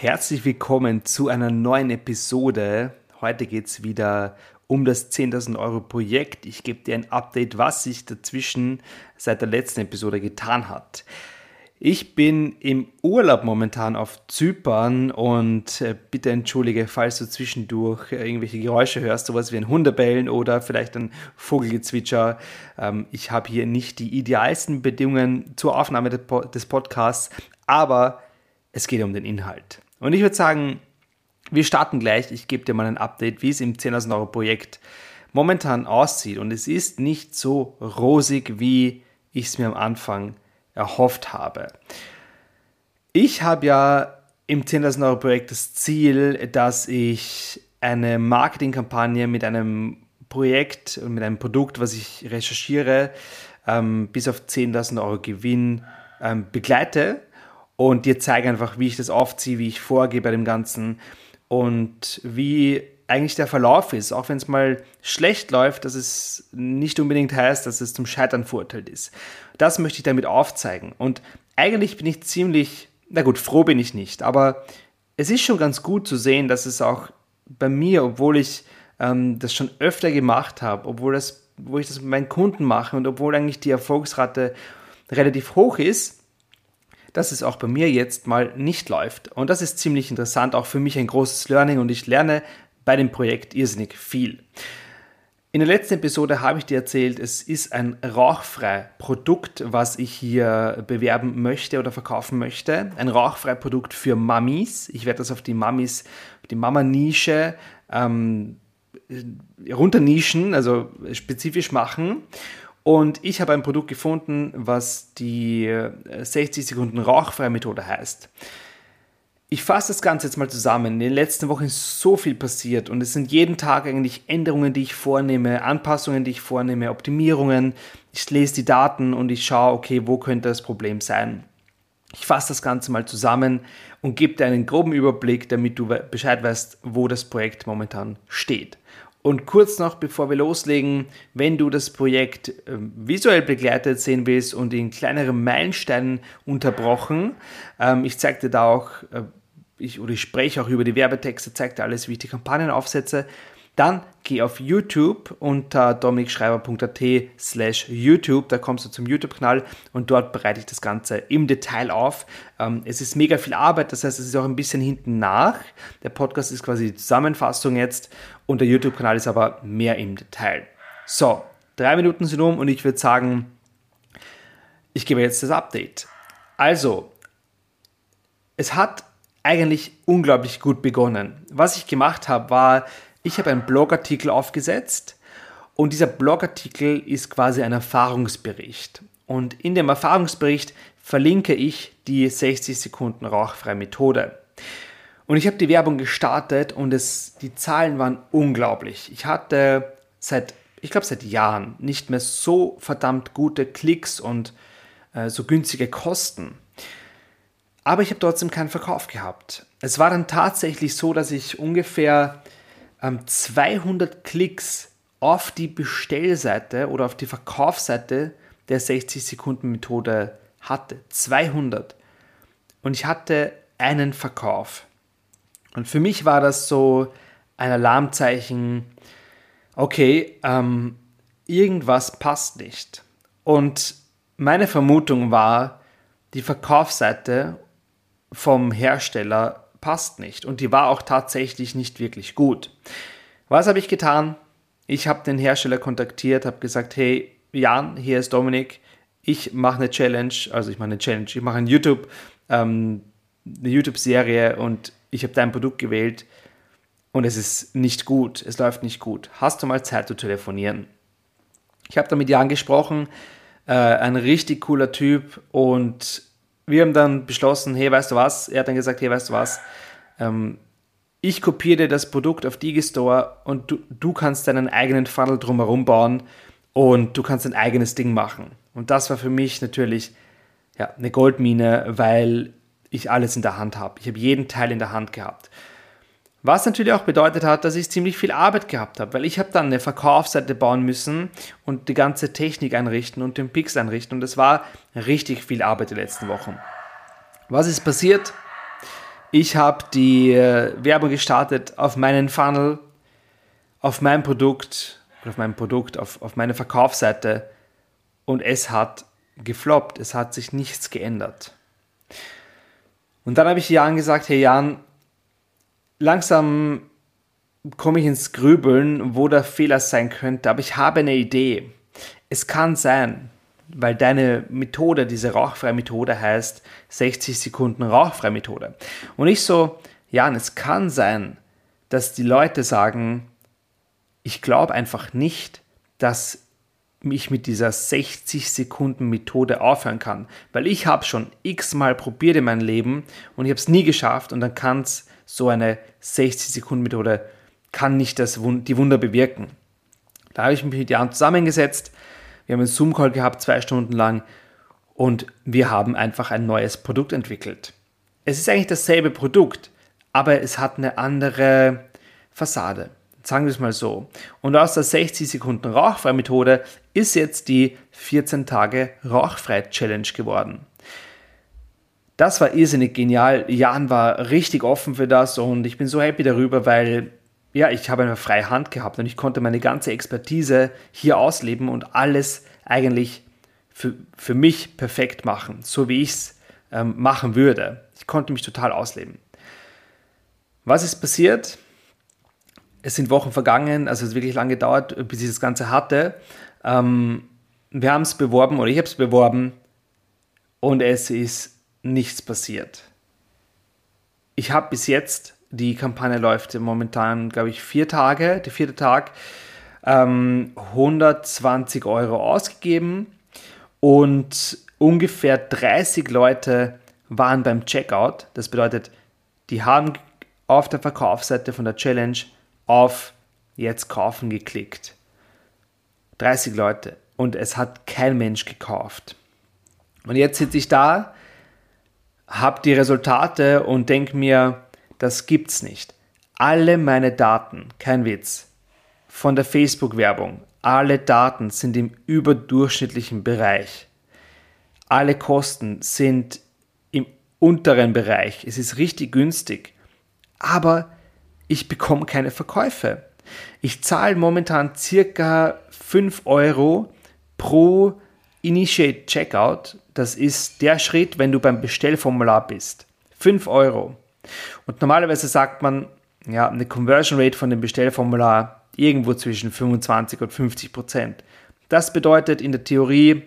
Herzlich willkommen zu einer neuen Episode. Heute geht es wieder um das 10.000 Euro Projekt. Ich gebe dir ein Update, was sich dazwischen seit der letzten Episode getan hat. Ich bin im Urlaub momentan auf Zypern und äh, bitte entschuldige, falls du zwischendurch irgendwelche Geräusche hörst, sowas wie ein Hundebellen oder vielleicht ein Vogelgezwitscher. Ähm, ich habe hier nicht die idealsten Bedingungen zur Aufnahme des Podcasts, aber es geht um den Inhalt. Und ich würde sagen, wir starten gleich. Ich gebe dir mal ein Update, wie es im 10.000 Euro Projekt momentan aussieht. Und es ist nicht so rosig, wie ich es mir am Anfang erhofft habe. Ich habe ja im 10.000 Euro Projekt das Ziel, dass ich eine Marketingkampagne mit einem Projekt und mit einem Produkt, was ich recherchiere, ähm, bis auf 10.000 Euro Gewinn ähm, begleite und dir zeige einfach, wie ich das aufziehe, wie ich vorgehe bei dem Ganzen und wie eigentlich der Verlauf ist. Auch wenn es mal schlecht läuft, dass es nicht unbedingt heißt, dass es zum Scheitern verurteilt ist. Das möchte ich damit aufzeigen. Und eigentlich bin ich ziemlich, na gut, froh bin ich nicht, aber es ist schon ganz gut zu sehen, dass es auch bei mir, obwohl ich ähm, das schon öfter gemacht habe, obwohl das, wo ich das mit meinen Kunden mache und obwohl eigentlich die Erfolgsrate relativ hoch ist, dass es auch bei mir jetzt mal nicht läuft. Und das ist ziemlich interessant, auch für mich ein großes Learning und ich lerne bei dem Projekt irrsinnig viel. In der letzten Episode habe ich dir erzählt, es ist ein rauchfrei Produkt, was ich hier bewerben möchte oder verkaufen möchte. Ein rauchfrei Produkt für Mamis. Ich werde das auf die Mamis, die Mama-Nische ähm, runternischen, also spezifisch machen. Und ich habe ein Produkt gefunden, was die 60 äh, Sekunden rauchfreie Methode heißt. Ich fasse das Ganze jetzt mal zusammen. In den letzten Wochen ist so viel passiert und es sind jeden Tag eigentlich Änderungen, die ich vornehme, Anpassungen, die ich vornehme, Optimierungen. Ich lese die Daten und ich schaue, okay, wo könnte das Problem sein. Ich fasse das Ganze mal zusammen und gebe dir einen groben Überblick, damit du Bescheid weißt, wo das Projekt momentan steht. Und kurz noch, bevor wir loslegen, wenn du das Projekt äh, visuell begleitet sehen willst und in kleineren Meilensteinen unterbrochen, ähm, ich zeige dir da auch, äh, ich, oder ich spreche auch über die Werbetexte, zeige dir alles, wie ich die Kampagnen aufsetze, dann geh auf YouTube unter dominikschreiber.at slash YouTube, da kommst du zum YouTube-Kanal und dort bereite ich das Ganze im Detail auf. Ähm, es ist mega viel Arbeit, das heißt, es ist auch ein bisschen hinten nach. Der Podcast ist quasi die Zusammenfassung jetzt und der YouTube-Kanal ist aber mehr im Detail. So, drei Minuten sind um und ich würde sagen, ich gebe jetzt das Update. Also, es hat eigentlich unglaublich gut begonnen. Was ich gemacht habe, war, ich habe einen Blogartikel aufgesetzt und dieser Blogartikel ist quasi ein Erfahrungsbericht. Und in dem Erfahrungsbericht verlinke ich die 60 Sekunden rauchfreie Methode. Und ich habe die Werbung gestartet und es, die Zahlen waren unglaublich. Ich hatte seit, ich glaube seit Jahren nicht mehr so verdammt gute Klicks und äh, so günstige Kosten. Aber ich habe trotzdem keinen Verkauf gehabt. Es war dann tatsächlich so, dass ich ungefähr ähm, 200 Klicks auf die Bestellseite oder auf die Verkaufsseite der 60 Sekunden Methode hatte. 200. Und ich hatte einen Verkauf. Und für mich war das so ein Alarmzeichen, okay, ähm, irgendwas passt nicht. Und meine Vermutung war, die Verkaufsseite vom Hersteller passt nicht. Und die war auch tatsächlich nicht wirklich gut. Was habe ich getan? Ich habe den Hersteller kontaktiert, habe gesagt, hey Jan, hier ist Dominik, ich mache eine Challenge, also ich mache eine Challenge, ich mache ein YouTube, ähm, eine YouTube-Serie und ich habe dein Produkt gewählt und es ist nicht gut, es läuft nicht gut. Hast du mal Zeit zu telefonieren? Ich habe da mit Jan gesprochen, äh, ein richtig cooler Typ und wir haben dann beschlossen, hey, weißt du was? Er hat dann gesagt, hey, weißt du was? Ähm, ich kopiere dir das Produkt auf Digistore und du, du kannst deinen eigenen Funnel drumherum bauen und du kannst dein eigenes Ding machen. Und das war für mich natürlich ja, eine Goldmine, weil ich alles in der Hand habe. Ich habe jeden Teil in der Hand gehabt. Was natürlich auch bedeutet hat, dass ich ziemlich viel Arbeit gehabt habe, weil ich habe dann eine Verkaufsseite bauen müssen und die ganze Technik einrichten und den Pix einrichten und das war richtig viel Arbeit die letzten Wochen. Was ist passiert? Ich habe die äh, Werbung gestartet auf meinen Funnel, auf mein Produkt, auf mein Produkt, auf, auf meine Verkaufsseite und es hat gefloppt, es hat sich nichts geändert. Und dann habe ich Jan gesagt, hey Jan, langsam komme ich ins Grübeln, wo der Fehler sein könnte, aber ich habe eine Idee. Es kann sein, weil deine Methode, diese rauchfreie Methode heißt 60 Sekunden rauchfreie Methode. Und ich so, Jan, es kann sein, dass die Leute sagen, ich glaube einfach nicht, dass ich mit dieser 60 Sekunden Methode aufhören kann, weil ich habe schon x-mal probiert in meinem Leben und ich habe es nie geschafft und dann kann es so eine 60-Sekunden-Methode kann nicht das, die Wunder bewirken. Da habe ich mich mit Jan zusammengesetzt. Wir haben einen Zoom-Call gehabt, zwei Stunden lang, und wir haben einfach ein neues Produkt entwickelt. Es ist eigentlich dasselbe Produkt, aber es hat eine andere Fassade. Sagen wir es mal so. Und aus der 60 Sekunden Rauchfrei Methode ist jetzt die 14 Tage Rauchfrei Challenge geworden. Das war irrsinnig genial. Jan war richtig offen für das und ich bin so happy darüber, weil ja, ich habe eine freie Hand gehabt und ich konnte meine ganze Expertise hier ausleben und alles eigentlich für, für mich perfekt machen, so wie ich es ähm, machen würde. Ich konnte mich total ausleben. Was ist passiert? Es sind Wochen vergangen, also es hat wirklich lange gedauert, bis ich das Ganze hatte. Ähm, wir haben es beworben oder ich habe es beworben und es ist nichts passiert. Ich habe bis jetzt, die Kampagne läuft momentan, glaube ich, vier Tage, der vierte Tag, ähm, 120 Euro ausgegeben und ungefähr 30 Leute waren beim Checkout. Das bedeutet, die haben auf der Verkaufsseite von der Challenge auf Jetzt kaufen geklickt. 30 Leute und es hat kein Mensch gekauft. Und jetzt sitze ich da habe die Resultate und denke mir, das gibt's nicht. Alle meine Daten, kein Witz, von der Facebook-Werbung, alle Daten sind im überdurchschnittlichen Bereich. Alle Kosten sind im unteren Bereich. Es ist richtig günstig. Aber ich bekomme keine Verkäufe. Ich zahle momentan circa 5 Euro pro Initiate Checkout, das ist der Schritt, wenn du beim Bestellformular bist. 5 Euro. Und normalerweise sagt man, ja, eine Conversion Rate von dem Bestellformular irgendwo zwischen 25 und 50 Prozent. Das bedeutet in der Theorie,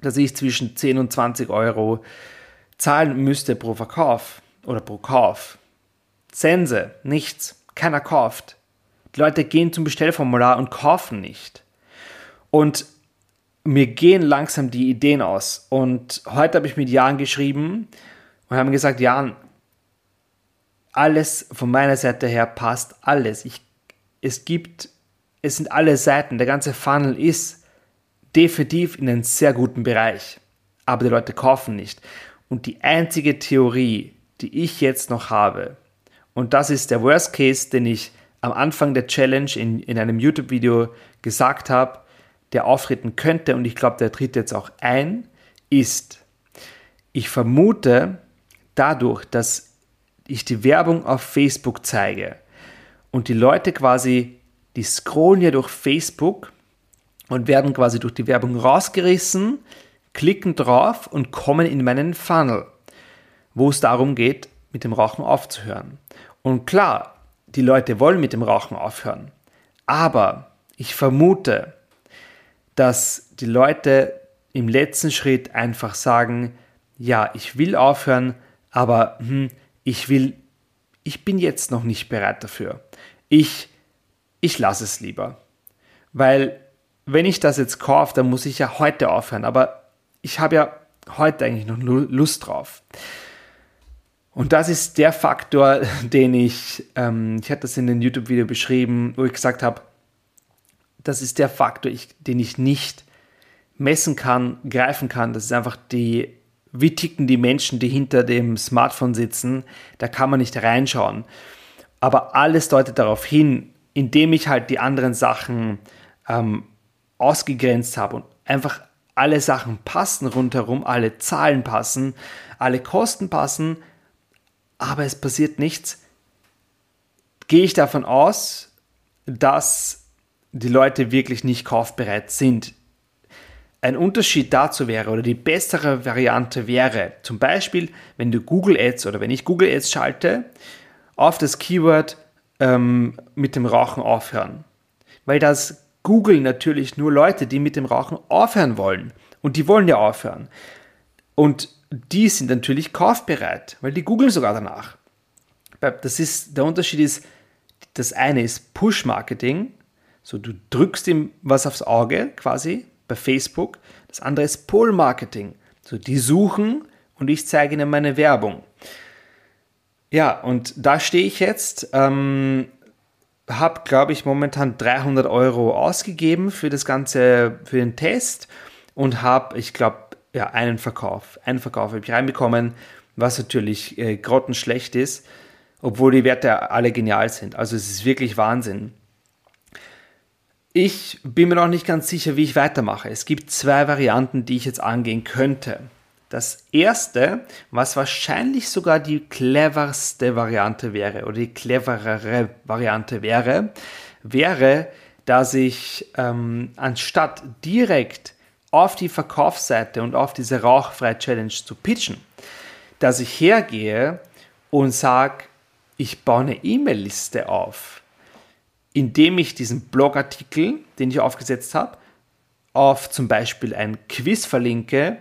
dass ich zwischen 10 und 20 Euro zahlen müsste pro Verkauf oder pro Kauf. Sense, nichts, keiner kauft. Die Leute gehen zum Bestellformular und kaufen nicht. Und mir gehen langsam die Ideen aus. Und heute habe ich mit Jan geschrieben und haben gesagt, Jan, alles von meiner Seite her passt, alles. Ich, es gibt, es sind alle Seiten, der ganze Funnel ist definitiv in einem sehr guten Bereich. Aber die Leute kaufen nicht. Und die einzige Theorie, die ich jetzt noch habe, und das ist der Worst Case, den ich am Anfang der Challenge in, in einem YouTube-Video gesagt habe, der auftreten könnte, und ich glaube, der tritt jetzt auch ein, ist, ich vermute, dadurch, dass ich die Werbung auf Facebook zeige und die Leute quasi, die scrollen ja durch Facebook und werden quasi durch die Werbung rausgerissen, klicken drauf und kommen in meinen Funnel, wo es darum geht, mit dem Rauchen aufzuhören. Und klar, die Leute wollen mit dem Rauchen aufhören, aber ich vermute, dass die Leute im letzten Schritt einfach sagen, ja, ich will aufhören, aber hm, ich will, ich bin jetzt noch nicht bereit dafür. Ich, ich lasse es lieber. Weil wenn ich das jetzt kaufe, dann muss ich ja heute aufhören. Aber ich habe ja heute eigentlich noch Lust drauf. Und das ist der Faktor, den ich, ähm, ich hatte das in dem YouTube-Video beschrieben, wo ich gesagt habe, das ist der Faktor, ich, den ich nicht messen kann, greifen kann. Das ist einfach die, wie ticken die Menschen, die hinter dem Smartphone sitzen. Da kann man nicht reinschauen. Aber alles deutet darauf hin, indem ich halt die anderen Sachen ähm, ausgegrenzt habe und einfach alle Sachen passen rundherum, alle Zahlen passen, alle Kosten passen, aber es passiert nichts, gehe ich davon aus, dass die Leute wirklich nicht kaufbereit sind. Ein Unterschied dazu wäre oder die bessere Variante wäre, zum Beispiel, wenn du Google Ads oder wenn ich Google Ads schalte, auf das Keyword ähm, mit dem Rauchen aufhören. Weil das Google natürlich nur Leute, die mit dem Rauchen aufhören wollen. Und die wollen ja aufhören. Und die sind natürlich kaufbereit, weil die googeln sogar danach. Das ist, der Unterschied ist, das eine ist Push-Marketing, so du drückst ihm was aufs Auge quasi bei Facebook. Das andere ist Pull-Marketing, so die suchen und ich zeige ihnen meine Werbung. Ja, und da stehe ich jetzt, ähm, habe, glaube ich, momentan 300 Euro ausgegeben für das Ganze, für den Test und habe, ich glaube, ja, einen Verkauf. Einen Verkauf habe ich reinbekommen, was natürlich äh, grottenschlecht ist, obwohl die Werte alle genial sind. Also es ist wirklich Wahnsinn. Ich bin mir noch nicht ganz sicher, wie ich weitermache. Es gibt zwei Varianten, die ich jetzt angehen könnte. Das erste, was wahrscheinlich sogar die cleverste Variante wäre oder die cleverere Variante wäre, wäre, dass ich ähm, anstatt direkt auf die Verkaufsseite und auf diese Rauchfrei-Challenge zu pitchen, dass ich hergehe und sage, ich baue eine E-Mail-Liste auf, indem ich diesen Blogartikel, den ich aufgesetzt habe, auf zum Beispiel ein Quiz verlinke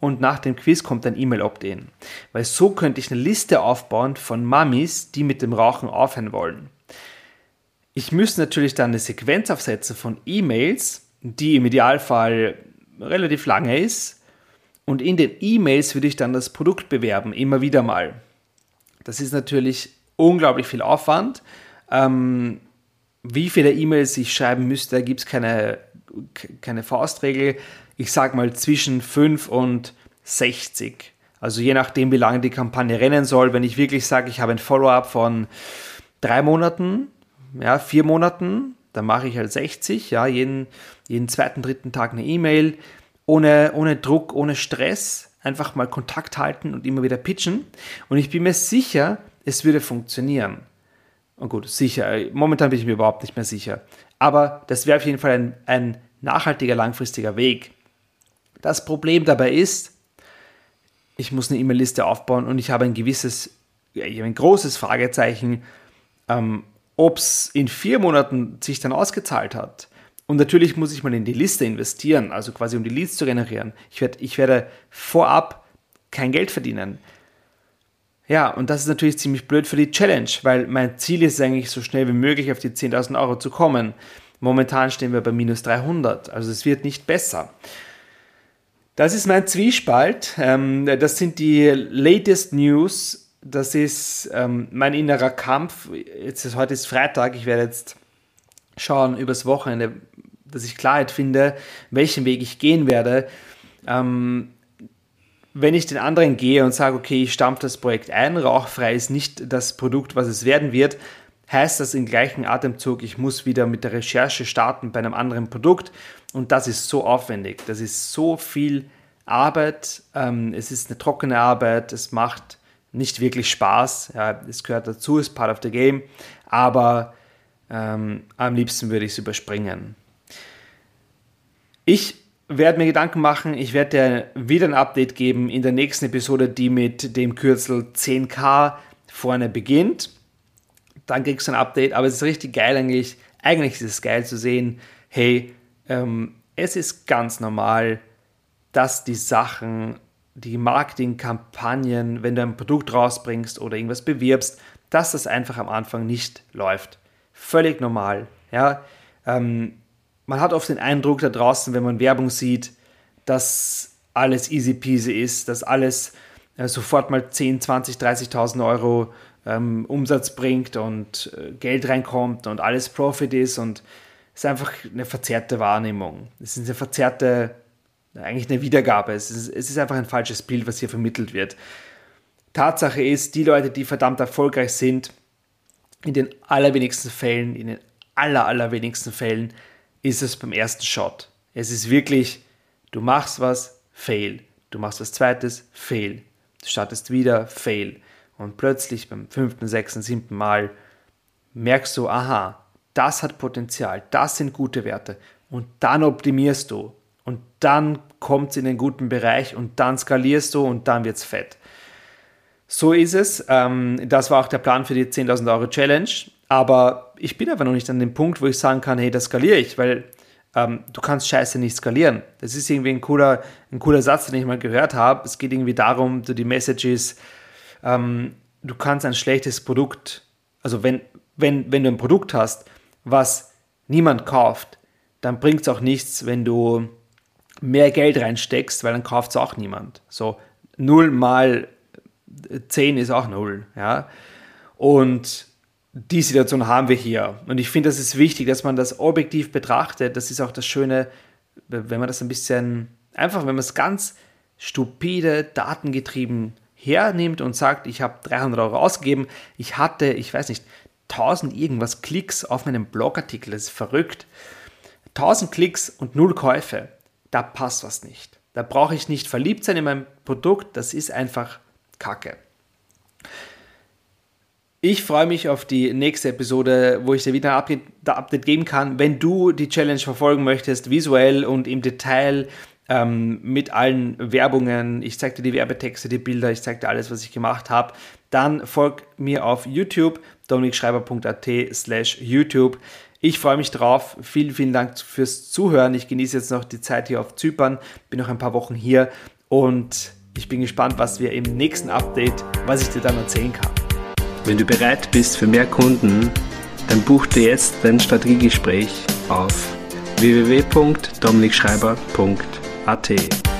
und nach dem Quiz kommt ein E-Mail-Opt-in. Weil so könnte ich eine Liste aufbauen von Mamis, die mit dem Rauchen aufhören wollen. Ich müsste natürlich dann eine Sequenz aufsetzen von E-Mails, die im Idealfall relativ lange ist. Und in den E-Mails würde ich dann das Produkt bewerben, immer wieder mal. Das ist natürlich unglaublich viel Aufwand. Ähm, wie viele E-Mails ich schreiben müsste, gibt es keine, keine Faustregel. Ich sage mal zwischen 5 und 60. Also je nachdem, wie lange die Kampagne rennen soll. Wenn ich wirklich sage, ich habe ein Follow-up von drei Monaten, ja, vier Monaten, dann mache ich halt 60, ja, jeden, jeden zweiten, dritten Tag eine E-Mail, ohne, ohne Druck, ohne Stress, einfach mal Kontakt halten und immer wieder pitchen. Und ich bin mir sicher, es würde funktionieren. Und gut, sicher, momentan bin ich mir überhaupt nicht mehr sicher. Aber das wäre auf jeden Fall ein, ein nachhaltiger, langfristiger Weg. Das Problem dabei ist, ich muss eine E-Mail-Liste aufbauen und ich habe ein gewisses, ein großes Fragezeichen, ähm, ob es in vier Monaten sich dann ausgezahlt hat. Und natürlich muss ich mal in die Liste investieren, also quasi um die Leads zu generieren. Ich, werd, ich werde vorab kein Geld verdienen. Ja, und das ist natürlich ziemlich blöd für die Challenge, weil mein Ziel ist eigentlich so schnell wie möglich auf die 10.000 Euro zu kommen. Momentan stehen wir bei minus 300, also es wird nicht besser. Das ist mein Zwiespalt. Ähm, das sind die latest News das ist ähm, mein innerer Kampf. Jetzt ist, heute ist Freitag, ich werde jetzt schauen übers Wochenende, dass ich Klarheit finde, welchen Weg ich gehen werde. Ähm, wenn ich den anderen gehe und sage, okay, ich stampfe das Projekt ein, rauchfrei ist nicht das Produkt, was es werden wird, heißt das im gleichen Atemzug, ich muss wieder mit der Recherche starten bei einem anderen Produkt. Und das ist so aufwendig, das ist so viel Arbeit, ähm, es ist eine trockene Arbeit, es macht nicht wirklich Spaß. Es gehört dazu, ist part of the game, aber ähm, am liebsten würde ich es überspringen. Ich werde mir Gedanken machen, ich werde dir wieder ein Update geben in der nächsten Episode, die mit dem Kürzel 10k vorne beginnt. Dann kriegst du ein Update, aber es ist richtig geil eigentlich. Eigentlich ist es geil zu sehen, hey, ähm, es ist ganz normal, dass die Sachen die Marketingkampagnen, wenn du ein Produkt rausbringst oder irgendwas bewirbst, dass das einfach am Anfang nicht läuft. Völlig normal. Ja? Ähm, man hat oft den Eindruck da draußen, wenn man Werbung sieht, dass alles easy peasy ist, dass alles äh, sofort mal 10, 20, 30.000 Euro ähm, Umsatz bringt und äh, Geld reinkommt und alles Profit ist und es ist einfach eine verzerrte Wahrnehmung. Es ist eine verzerrte, eigentlich eine Wiedergabe. Es ist, es ist einfach ein falsches Bild, was hier vermittelt wird. Tatsache ist, die Leute, die verdammt erfolgreich sind, in den allerwenigsten Fällen, in den aller, allerwenigsten Fällen ist es beim ersten Shot. Es ist wirklich, du machst was, fail. Du machst was zweites, fail. Du startest wieder, fail. Und plötzlich beim fünften, sechsten, siebten Mal merkst du, aha, das hat Potenzial, das sind gute Werte. Und dann optimierst du. Und dann kommt es in den guten Bereich und dann skalierst du und dann wird es fett. So ist es. Ähm, das war auch der Plan für die 10.000 Euro Challenge. Aber ich bin aber noch nicht an dem Punkt, wo ich sagen kann, hey, das skaliere ich, weil ähm, du kannst Scheiße nicht skalieren. Das ist irgendwie ein cooler, ein cooler Satz, den ich mal gehört habe. Es geht irgendwie darum, du die Message ist, ähm, du kannst ein schlechtes Produkt, also wenn, wenn, wenn du ein Produkt hast, was niemand kauft, dann bringt es auch nichts, wenn du mehr Geld reinsteckst, weil dann kauft es auch niemand. So 0 mal 10 ist auch 0. Ja? Und die Situation haben wir hier. Und ich finde, das ist wichtig, dass man das objektiv betrachtet. Das ist auch das Schöne, wenn man das ein bisschen, einfach, wenn man es ganz stupide, datengetrieben hernimmt und sagt, ich habe 300 Euro ausgegeben, ich hatte, ich weiß nicht, 1000 irgendwas Klicks auf meinem Blogartikel, das ist verrückt. 1000 Klicks und null Käufe, da passt was nicht. Da brauche ich nicht verliebt sein in mein Produkt, das ist einfach Kacke. Ich freue mich auf die nächste Episode, wo ich dir wieder ein Update geben kann. Wenn du die Challenge verfolgen möchtest, visuell und im Detail ähm, mit allen Werbungen, ich zeige dir die Werbetexte, die Bilder, ich zeige dir alles, was ich gemacht habe, dann folg mir auf YouTube, dominikschreiber.at slash YouTube. Ich freue mich drauf. Vielen, vielen Dank fürs Zuhören. Ich genieße jetzt noch die Zeit hier auf Zypern, bin noch ein paar Wochen hier und ich bin gespannt, was wir im nächsten Update, was ich dir dann erzählen kann. Wenn du bereit bist für mehr Kunden, dann buch dir jetzt dein Strategiegespräch auf www.dominikschreiber.at.